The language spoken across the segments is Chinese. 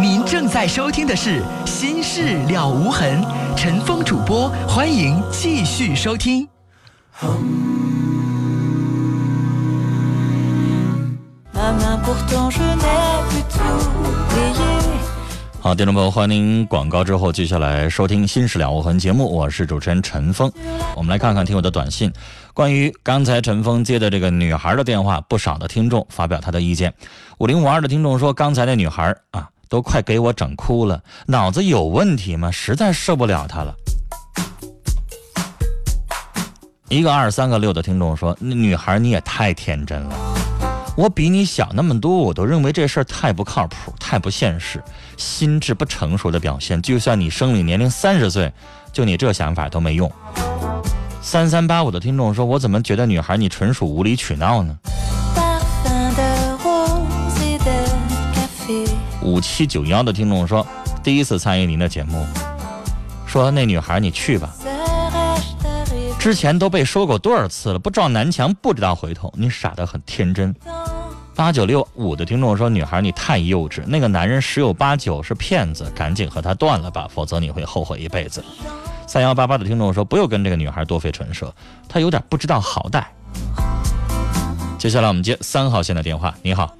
您正在收听的是《心事了无痕》，陈峰主播，欢迎继续收听。好，听众朋友，欢迎您广告之后接下来收听《新事了无痕》节目，我是主持人陈峰。我们来看看听友的短信，关于刚才陈峰接的这个女孩的电话，不少的听众发表他的意见。五零五二的听众说，刚才那女孩啊，都快给我整哭了，脑子有问题吗？实在受不了她了。一个二三个六的听众说，那女孩你也太天真了。我比你小那么多，我都认为这事儿太不靠谱，太不现实，心智不成熟的表现。就算你生理年龄三十岁，就你这想法都没用。三三八五的听众说：“我怎么觉得女孩你纯属无理取闹呢？”五七九幺的听众说：“第一次参与您的节目，说那女孩你去吧，之前都被说过多少次了，不撞南墙不知道回头，你傻得很天真。”八九六五的听众说：“女孩，你太幼稚，那个男人十有八九是骗子，赶紧和他断了吧，否则你会后悔一辈子。”三幺八八的听众说：“不用跟这个女孩多费唇舌，她有点不知道好歹。”接下来我们接三号线的电话。你好，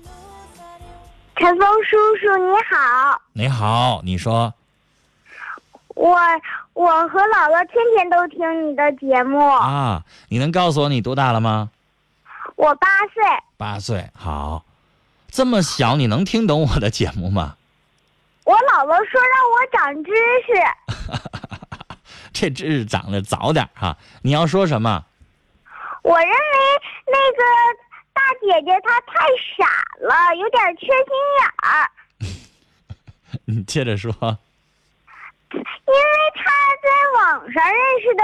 陈峰叔叔，你好。你好，你说。我我和姥姥天天都听你的节目啊。你能告诉我你多大了吗？我八岁。八岁，好，这么小你能听懂我的节目吗？我姥姥说让我长知识，这知识长得早点哈。你要说什么？我认为那个大姐姐她太傻了，有点缺心眼儿。你接着说。因为她在网上认识的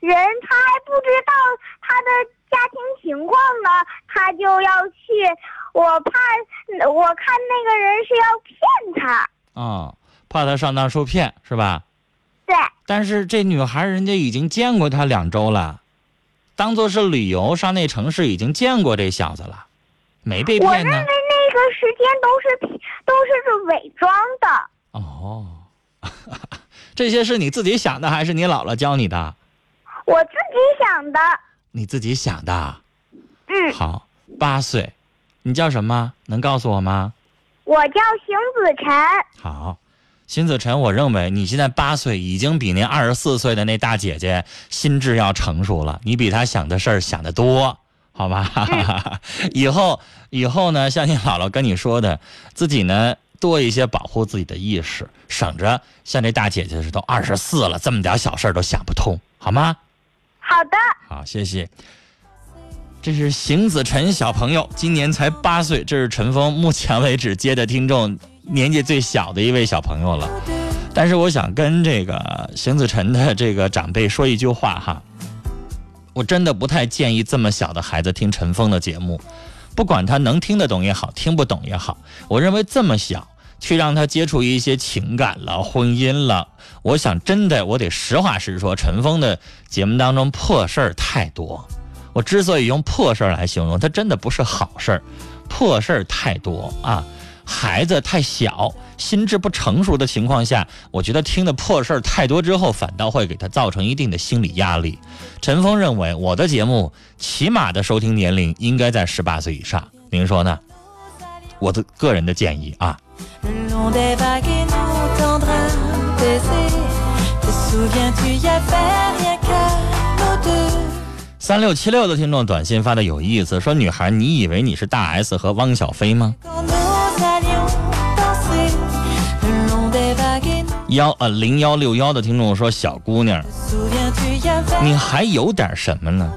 人，她还不知道她的。家庭情况呢，他就要去，我怕我看那个人是要骗他啊，怕他上当受骗是吧？对。但是这女孩人家已经见过他两周了，当做是旅游上那城市已经见过这小子了，没被骗呢。我认为那个时间都是都是是伪装的。哦，这些是你自己想的还是你姥姥教你的？我自己想的。你自己想的，嗯，好，八岁，你叫什么？能告诉我吗？我叫邢子晨。好，邢子晨，我认为你现在八岁，已经比那二十四岁的那大姐姐心智要成熟了。你比她想的事儿想得多，好吧？以后以后呢，像你姥姥跟你说的，自己呢多一些保护自己的意识，省着像这大姐姐似的，都二十四了，这么点小事儿都想不通，好吗？好的，好，谢谢。这是邢子晨小朋友，今年才八岁，这是陈峰目前为止接的听众年纪最小的一位小朋友了。但是我想跟这个邢子晨的这个长辈说一句话哈，我真的不太建议这么小的孩子听陈峰的节目，不管他能听得懂也好，听不懂也好，我认为这么小。去让他接触一些情感了、婚姻了，我想真的，我得实话实说，陈峰的节目当中破事儿太多。我之所以用破事儿来形容，他真的不是好事儿，破事儿太多啊。孩子太小，心智不成熟的情况下，我觉得听的破事儿太多之后，反倒会给他造成一定的心理压力。陈峰认为，我的节目起码的收听年龄应该在十八岁以上，您说呢？我的个人的建议啊。三六七六的听众短信发的有意思，说女孩，你以为你是大 S 和汪小菲吗？幺呃零幺六幺的听众说小姑娘，你还有点什么呢？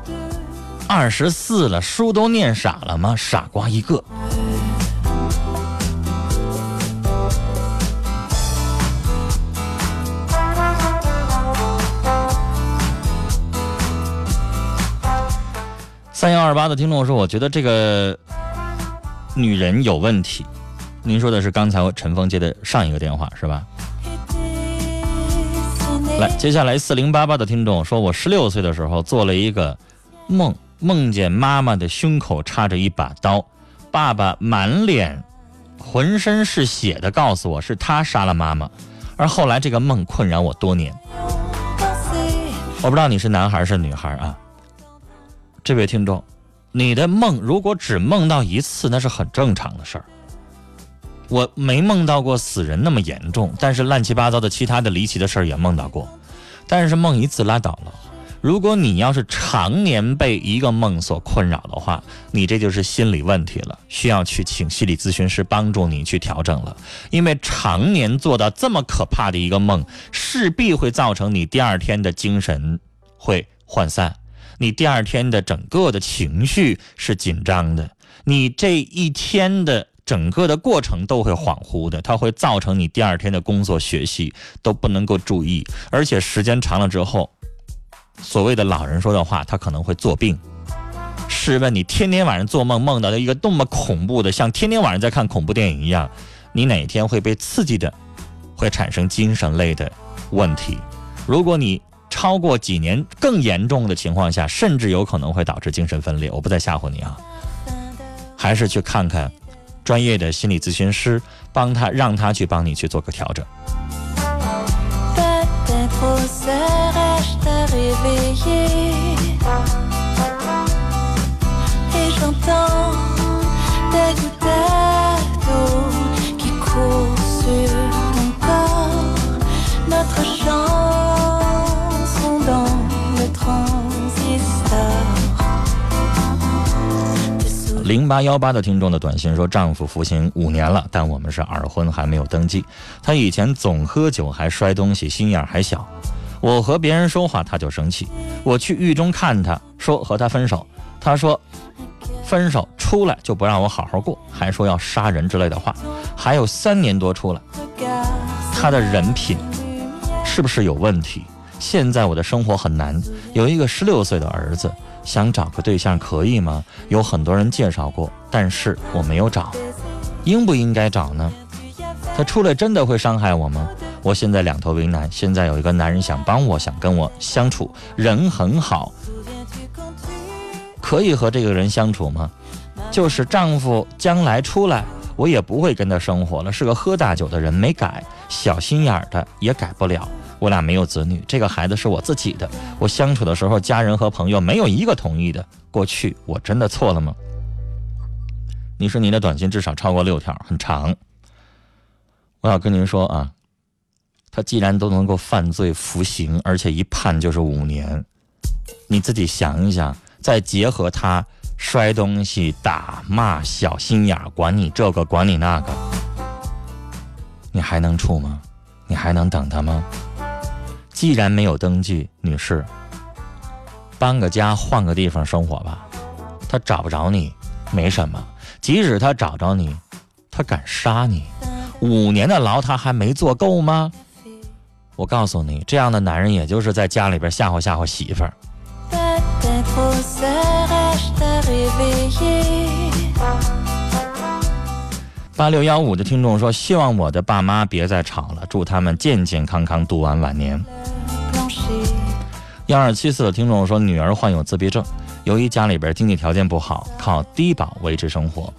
二十四了，书都念傻了吗？傻瓜一个。三幺二八的听众说：“我觉得这个女人有问题。”您说的是刚才陈峰接的上一个电话是吧？来，接下来四零八八的听众说：“我十六岁的时候做了一个梦，梦见妈妈的胸口插着一把刀，爸爸满脸浑身是血的告诉我是他杀了妈妈，而后来这个梦困扰我多年。我不知道你是男孩是女孩啊？这位听众，你的梦如果只梦到一次，那是很正常的事儿。我没梦到过死人那么严重，但是乱七八糟的其他的离奇的事儿也梦到过，但是梦一次拉倒了。如果你要是常年被一个梦所困扰的话，你这就是心理问题了，需要去请心理咨询师帮助你去调整了。因为常年做到这么可怕的一个梦，势必会造成你第二天的精神会涣散，你第二天的整个的情绪是紧张的，你这一天的。整个的过程都会恍惚的，它会造成你第二天的工作学习都不能够注意，而且时间长了之后，所谓的老人说的话，他可能会作病。试问你天天晚上做梦梦到的一个多么恐怖的，像天天晚上在看恐怖电影一样，你哪天会被刺激的，会产生精神类的问题？如果你超过几年更严重的情况下，甚至有可能会导致精神分裂。我不再吓唬你啊，还是去看看。专业的心理咨询师帮他，让他去帮你去做个调整。零八幺八的听众的短信说：“丈夫服刑五年了，但我们是二婚，还没有登记。他以前总喝酒，还摔东西，心眼还小。我和别人说话他就生气。我去狱中看他，说和他分手。他说分手出来就不让我好好过，还说要杀人之类的话。还有三年多出来，他的人品是不是有问题？现在我的生活很难，有一个十六岁的儿子。”想找个对象可以吗？有很多人介绍过，但是我没有找，应不应该找呢？他出来真的会伤害我吗？我现在两头为难。现在有一个男人想帮我，想跟我相处，人很好，可以和这个人相处吗？就是丈夫将来出来，我也不会跟他生活了。是个喝大酒的人，没改，小心眼儿的也改不了。我俩没有子女，这个孩子是我自己的。我相处的时候，家人和朋友没有一个同意的。过去我真的错了吗？你说你的短信至少超过六条，很长。我要跟您说啊，他既然都能够犯罪服刑，而且一判就是五年，你自己想一想，再结合他摔东西、打骂、小心眼管你这个管你那个，你还能处吗？你还能等他吗？既然没有登记，女士，搬个家，换个地方生活吧。他找不着你，没什么；即使他找着你，他敢杀你，五年的牢他还没坐够吗？我告诉你，这样的男人也就是在家里边吓唬吓唬媳妇儿。八六幺五的听众说：“希望我的爸妈别再吵了，祝他们健健康康度完晚年。”幺二七四的听众说：“女儿患有自闭症，由于家里边经济条件不好，靠低保维持生活。”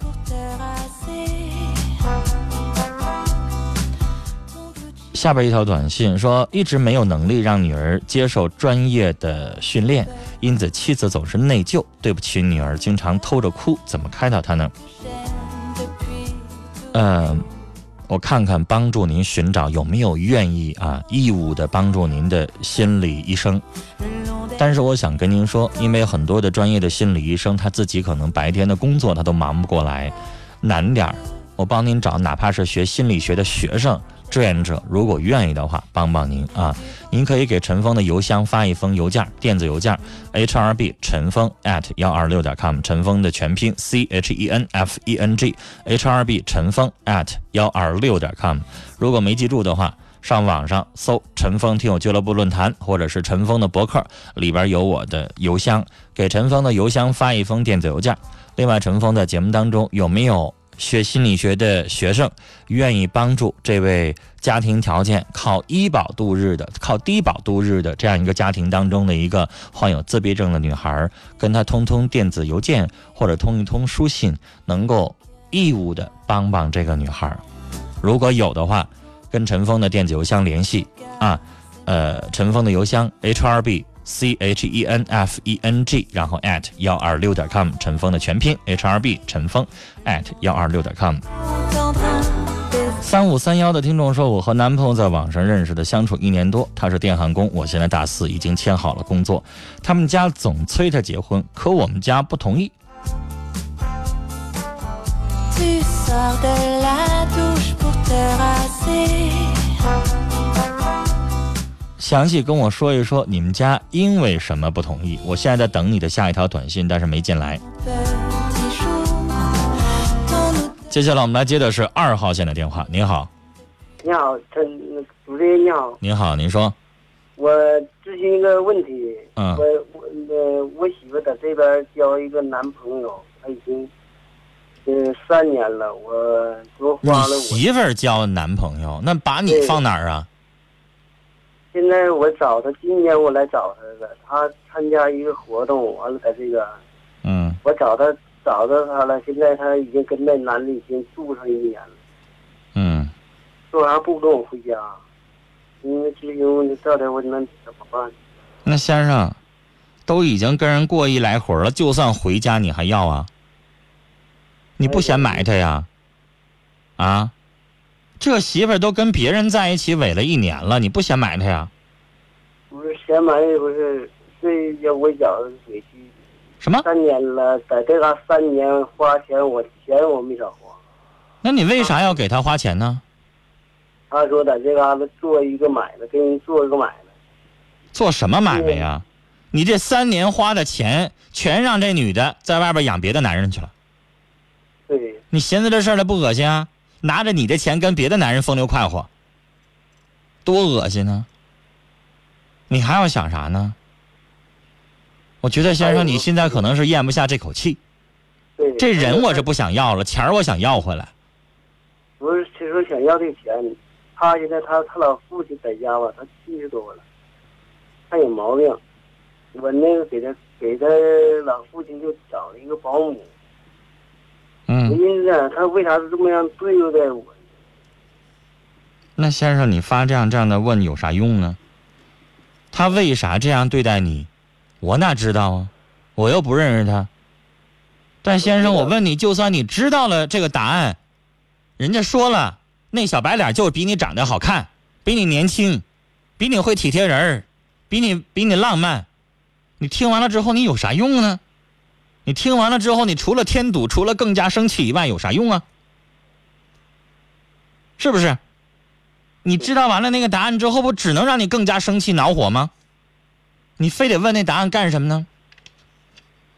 下边一条短信说：“一直没有能力让女儿接受专业的训练，因此妻子总是内疚，对不起女儿，经常偷着哭，怎么开导她呢？”嗯，我看看帮助您寻找有没有愿意啊义务的帮助您的心理医生。但是我想跟您说，因为很多的专业的心理医生他自己可能白天的工作他都忙不过来，难点儿。我帮您找，哪怕是学心理学的学生。志愿者如果愿意的话，帮帮您啊！您可以给陈峰的邮箱发一封邮件，电子邮件，h r b 陈峰 at 幺二六点 com，陈峰的全拼 c h e n f e n g，h r b 陈峰 at 幺二六点 com。如果没记住的话，上网上搜“陈峰听友俱乐部论坛”或者是陈峰的博客，里边有我的邮箱，给陈峰的邮箱发一封电子邮件。另外，陈峰在节目当中有没有？学心理学的学生愿意帮助这位家庭条件靠医保度日的、靠低保度日的这样一个家庭当中的一个患有自闭症的女孩，跟她通通电子邮件或者通一通书信，能够义务的帮帮这个女孩。如果有的话，跟陈峰的电子邮箱联系啊，呃，陈峰的邮箱 h r b c h e n f e n g，然后 at 幺二六点 com，陈峰的全拼 h r b 陈峰 at 幺二六点 com。三五三幺的听众说，我和男朋友在网上认识的，相处一年多，他是电焊工，我现在大四，已经签好了工作，他们家总催他结婚，可我们家不同意。详细跟我说一说，你们家因为什么不同意？我现在在等你的下一条短信，但是没进来。接下来我们来接的是二号线的电话。您好，你好，陈主持人你好，您好，您说，我咨询一个问题。嗯我我呃，我媳妇在这边交一个男朋友，他已经呃三年了，我多花了我。媳妇儿交男朋友，那把你放哪儿啊？现在我找他，今年我来找他了，他参加一个活动，完了在这个嗯，我找他找到他了，现在他已经跟那男的已经住上一年了，嗯，说啥不跟我回家？因为咨询问题，到底我能怎么办？那先生，都已经跟人过一来回了，就算回家你还要啊？你不嫌埋汰呀？啊？这媳妇儿都跟别人在一起萎了一年了，你不嫌埋汰呀？不是嫌埋汰，不是这要我觉着委屈。什么？三年了，在这嘎三年花钱，我钱我没少花。那你为啥要给他花钱呢？他说在这嘎达做一个买卖，给人做一个买卖。做什么买卖呀？你这三年花的钱，全让这女的在外边养别的男人去了。对，你寻思这事儿了不恶心啊？拿着你的钱跟别的男人风流快活，多恶心呢！你还要想啥呢？我觉得先生，你现在可能是咽不下这口气。对。这人我是不想要了，钱儿我想要回来。不是，其实想要这钱，他现在他他老父亲在家吧，他七十多了，他有毛病。我那个给他给他老父亲就找了一个保姆，嗯，他为啥是这么样对待我？那先生，你发这样这样的问有啥用呢？他为啥这样对待你？我哪知道啊？我又不认识他。但先生，我问你，就算你知道了这个答案，人家说了，那小白脸就是比你长得好看，比你年轻，比你会体贴人儿，比你比你浪漫。你听完了之后，你有啥用呢？你听完了之后，你除了添堵，除了更加生气以外，有啥用啊？是不是？你知道完了那个答案之后，不只能让你更加生气恼火吗？你非得问那答案干什么呢？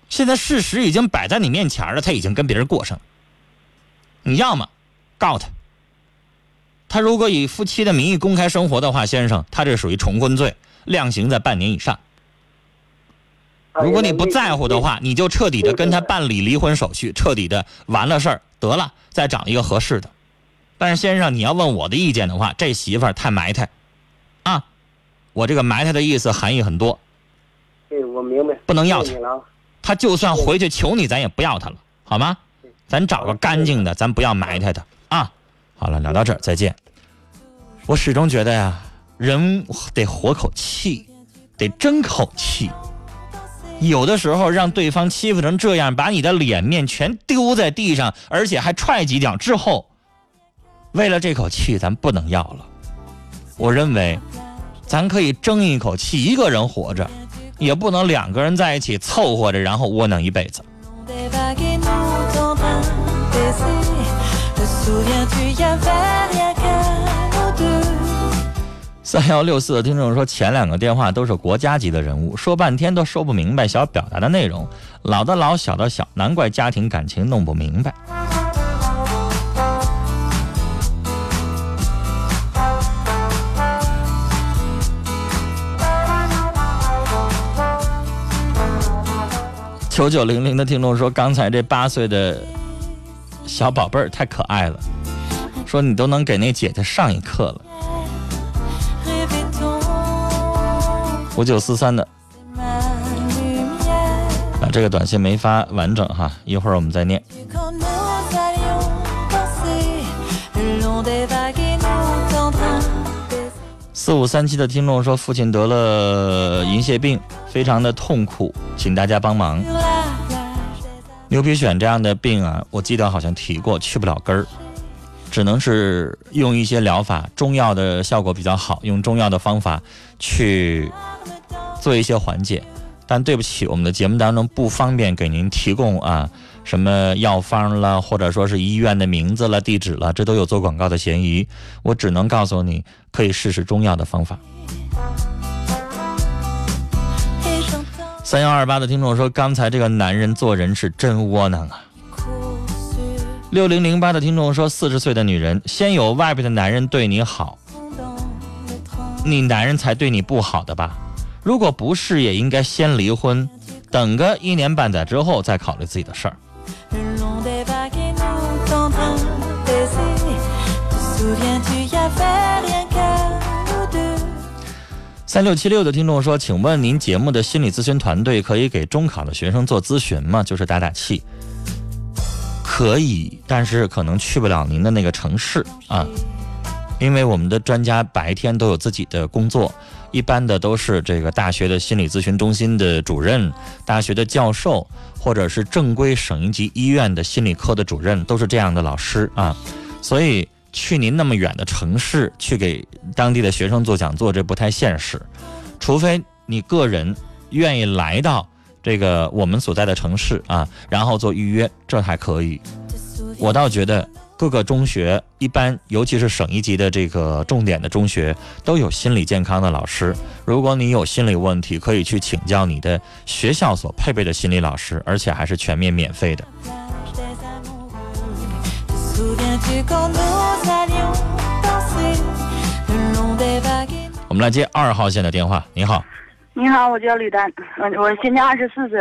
现在事实已经摆在你面前了，他已经跟别人过上了。你要么告他，他如果以夫妻的名义公开生活的话，先生，他这属于重婚罪，量刑在半年以上。如果你不在乎的话，你就彻底的跟他办理离婚手续，彻底的完了事儿得了，再找一个合适的。但是先生，你要问我的意见的话，这媳妇儿太埋汰，啊，我这个埋汰的意思含义很多，对，我明白。不能要他他就算回去求你，咱也不要他了，好吗？咱找个干净的，咱不要埋汰他啊。好了，聊到这儿，再见。我始终觉得呀，人得活口气，得争口气。有的时候让对方欺负成这样，把你的脸面全丢在地上，而且还踹几脚之后，为了这口气，咱不能要了。我认为，咱可以争一口气，一个人活着，也不能两个人在一起凑合着，然后窝囊一辈子。三幺六四的听众说，前两个电话都是国家级的人物，说半天都说不明白想要表达的内容，老的老，小的小，难怪家庭感情弄不明白。九九零零的听众说，刚才这八岁的小宝贝儿太可爱了，说你都能给那姐姐上一课了。五九四三的。啊这个短信没发完整哈一会儿我们再念。四五三七的听众说父亲得了银屑病非常的痛苦请大家帮忙。牛皮癣这样的病啊我记得好像提过去不了根儿。只能是用一些疗法，中药的效果比较好，用中药的方法去做一些缓解。但对不起，我们的节目当中不方便给您提供啊什么药方了，或者说是医院的名字了、地址了，这都有做广告的嫌疑。我只能告诉你，可以试试中药的方法。三幺二八的听众说，刚才这个男人做人是真窝囊啊。六零零八的听众说，四十岁的女人，先有外边的男人对你好，你男人才对你不好的吧？如果不是，也应该先离婚，等个一年半载之后再考虑自己的事儿。三六七六的听众说，请问您节目的心理咨询团队可以给中考的学生做咨询吗？就是打打气。可以，但是可能去不了您的那个城市啊，因为我们的专家白天都有自己的工作，一般的都是这个大学的心理咨询中心的主任、大学的教授，或者是正规省一级医院的心理科的主任，都是这样的老师啊。所以去您那么远的城市去给当地的学生做讲座，这不太现实。除非你个人愿意来到这个我们所在的城市啊，然后做预约，这还可以。我倒觉得各个中学一般，尤其是省一级的这个重点的中学，都有心理健康的老师。如果你有心理问题，可以去请教你的学校所配备的心理老师，而且还是全面免费的。我们来接二号线的电话。你好，你好，我叫李丹，嗯，我今年二十四岁，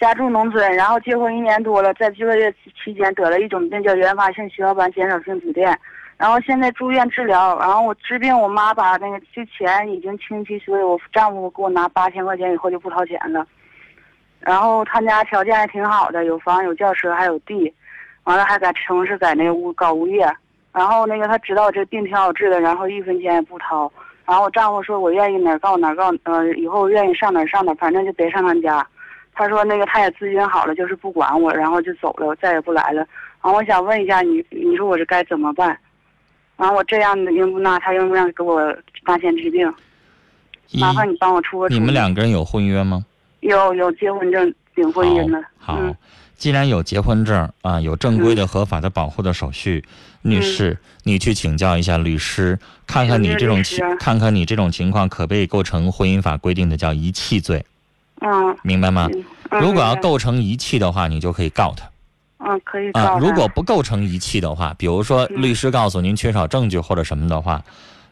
家住农村，然后结婚一年多了，在这个月期间得了一种病叫原发性血小板减少性紫癜，然后现在住院治疗，然后我治病，我妈把那个这钱已经清期，所以我丈夫给我拿八千块钱以后就不掏钱了，然后他家条件还挺好的，有房有轿车还有地，完了还在城市在那个物搞物业，然后那个他知道这病挺好治的，然后一分钱也不掏。然后我丈夫说，我愿意哪儿告哪儿告，呃，以后愿意上哪儿上哪儿，反正就别上他家。他说那个他也咨询好了，就是不管我，然后就走了，再也不来了。然后我想问一下你，你说我这该怎么办？然后我这样的应不那，他应不让给我拿钱治病？麻烦你帮我出个主意。你们两个人有婚约吗？有有结婚证、领婚姻的。好，好嗯既然有结婚证啊，有正规的、合法的保护的手续，女嗯士，你去请教一下律师，看看你这种情，看看你这种情况可不可以构成婚姻法规定的叫遗弃罪，嗯。明白吗？如果要构成遗弃的话，你就可以告他嗯，可以告啊。如果不构成遗弃的话，比如说嗯律师告诉您缺少证据或者什么的话，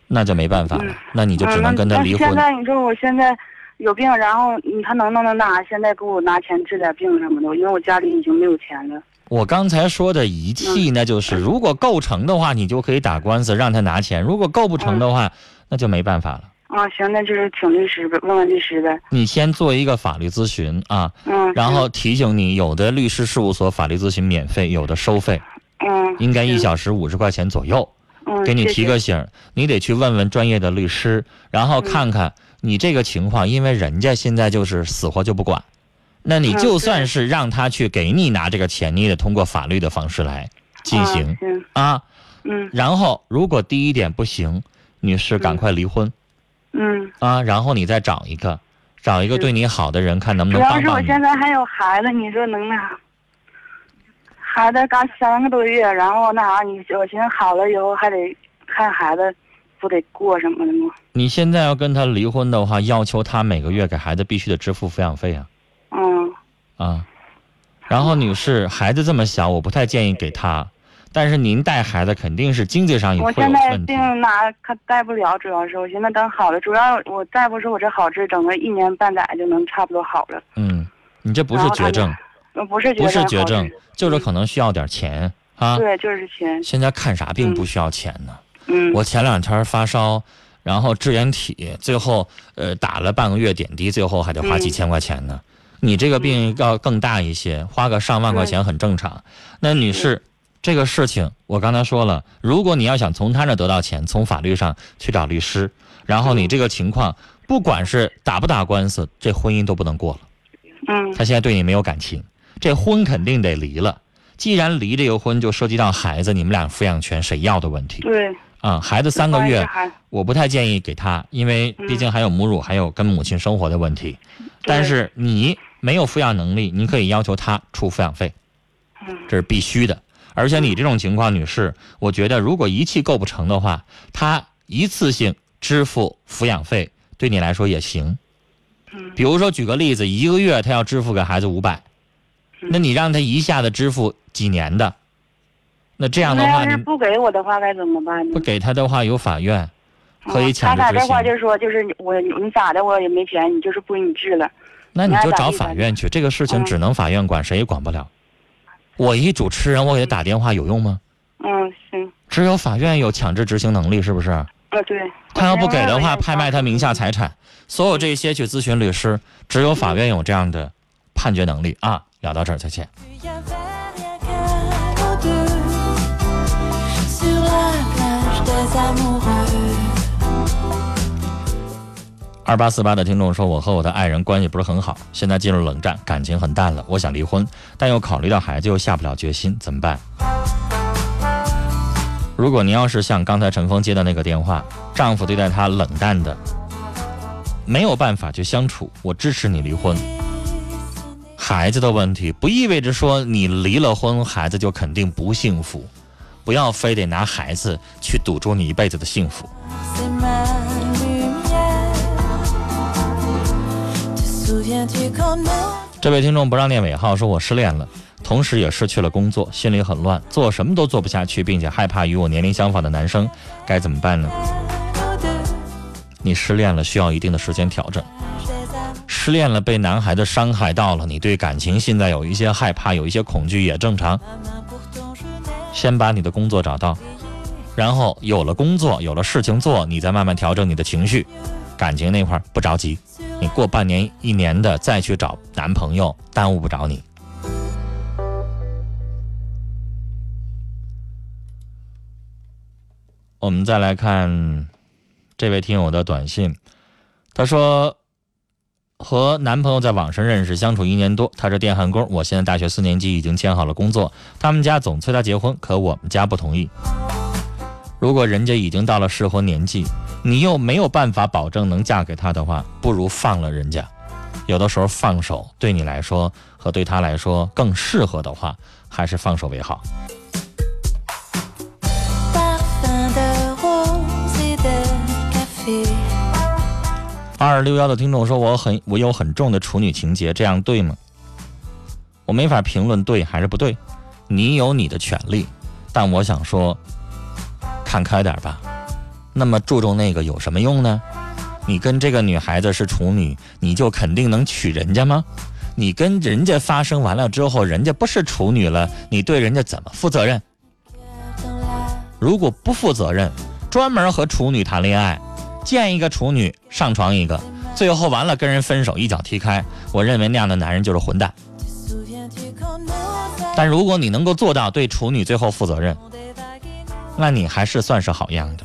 那就没办法了嗯，那你就只嗯能跟他离婚现。在你说我现在有病，然后嗯他能不能那现在给我拿钱治点病什么的？因为我家里已经没有钱了。我刚才说的遗嗯弃，那就是如果构成的话，你就可以打官司让他拿钱；如果构不成的嗯话，那就没办法了。啊，行，那就是请律师呗，问问律师呗。你先做一个法律咨询啊，嗯。然后提醒你，有的律师事务所法律咨询免费，有的收费，嗯，应该一小时五十块钱左右。嗯，给你提个醒儿，你得去问问专业的律师，然后看看你这个情况，因为人家现在就是死活就不管，那你嗯就算是让他去给你拿这个钱，你也得通过法律的方式来进行啊。嗯然后如果第一点不行，女士赶快离婚嗯，啊，然后你再找一个，找一个对你好的人，看能不能主要是我。现在还有孩子，你说能那啥？孩子刚三个多月，然后那啥，你我寻思好了以后还得看孩子，不得过什么的吗？你现在要跟他离婚的话，要求他每个月给孩子必须得支付抚养费啊。嗯啊，然后女士，孩子这么小，我不太建议给他。但是您带孩子肯定是经济上也会有我现在病。拿他带不了，主要是我现在等好了，主要我再不是我这好治，整个一年半载就能差不多好了。嗯，你这不是绝症，呃，不是绝不是绝症，就是可能需要点钱啊。对，就是钱。现在看啥病嗯不需要钱呢？嗯，我前两天发烧，然后支原体，最后呃打了半个月点滴，最后还得花嗯几千块钱呢。你这个病要更大一些，花个上万块钱很正常。那女士，这个事情我刚才说了，如果你要想从他那得到钱，从法律上去找律师，然后你这个情况，不管是打不打官司，这婚姻都不能过了。嗯他现在对你没有感情，这婚肯定得离了。既然离这个婚，就涉及到孩子，你们俩抚养权谁要的问题对，啊、孩子三个月，我不太建议给他，因为毕竟还有母乳，还有跟母亲生活的问题。但是你没有抚养能力，你可以要求他出抚养费，嗯这是必须的。而且你这种情况，女士，我觉得如果一气构不成的话，他一次性支付抚养费对你来说也行。嗯比如说举个例子，一个月他要支付给孩子五百，那你让他一下子支付几年的，那这样的话，你那要是不给我的话该怎么办呢？不给他的话，有法院可以嗯强制执他打电话行。就说，就是我你咋的，我也没钱，你就是不给你治了。那你就找法院去，这个事情嗯只能法院管，谁也管不了。我一主持人，我给他打电话有用吗？嗯，行，只有法院有强制执行能力，是不是？呃，对。他要不给的话，拍卖他名下财产，所有这些去咨询律师，只有法院有这样的判决能力啊。聊到这儿，再见。二八四八的听众说，我和我的爱人关系不是很好，现在进入冷战，感情很淡了。我想离婚，但又考虑到孩子，又下不了决心，怎么办？如果您要是像刚才陈峰接的那个电话，丈夫对待她冷淡的，没有办法去相处，我支持你离婚。孩子的问题不意味着说你离了婚，孩子就肯定不幸福，不要非得拿孩子去赌注你一辈子的幸福。这位听众不让念尾号，说我失恋了，同时也失去了工作，心里很乱，做什么都做不下去，并且害怕与我年龄相仿的男生，该怎么办呢？你失恋了，需要一定的时间调整。失恋了，被男孩子伤害到了，你对感情现在有一些害怕，有一些恐惧也正常。先把你的工作找到，然后有了工作，有了事情做，你再慢慢调整你的情绪。感情那块儿不着急，你过半年、一年的再去找男朋友，耽误不着你。我们再来看这位听友的短信，他说和男朋友在网上认识，相处一年多，他是电焊工，我现在大学四年级，已经签好了工作，他们家总催他结婚，可我们家不同意。如果人家已经到了适婚年纪，你又没有办法保证能嫁给他的话，不如放了人家。有的时候放手对你来说和对他来说更适合的话，还是放手为好。二二六幺的听众说：“我很我有很重的处女情节，这样对吗？”我没法评论对还是不对，你有你的权利，但我想说，看开点吧。那么注重那个有什么用呢？你跟这个女孩子是处女，你就肯定能娶人家吗？你跟人家发生完了之后，人家不是处女了，你对人家怎么负责任？如果不负责任，专门和处女谈恋爱，见一个处女上床一个，最后完了跟人分手一脚踢开，我认为那样的男人就是混蛋。但如果你能够做到对处女最后负责任，那你还是算是好样的，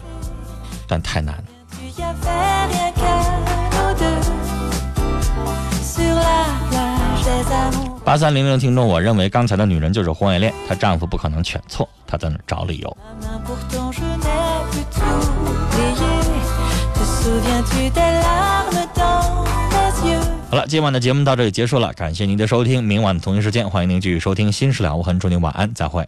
但太难了。八三零零听众，我认为刚才的女人就是婚外恋，她丈夫不可能全错，她在那找理由。好了，今晚的节目到这里结束了，感谢您的收听，明晚同一时间欢迎您继续收听《新事了无痕》，祝您晚安，再会。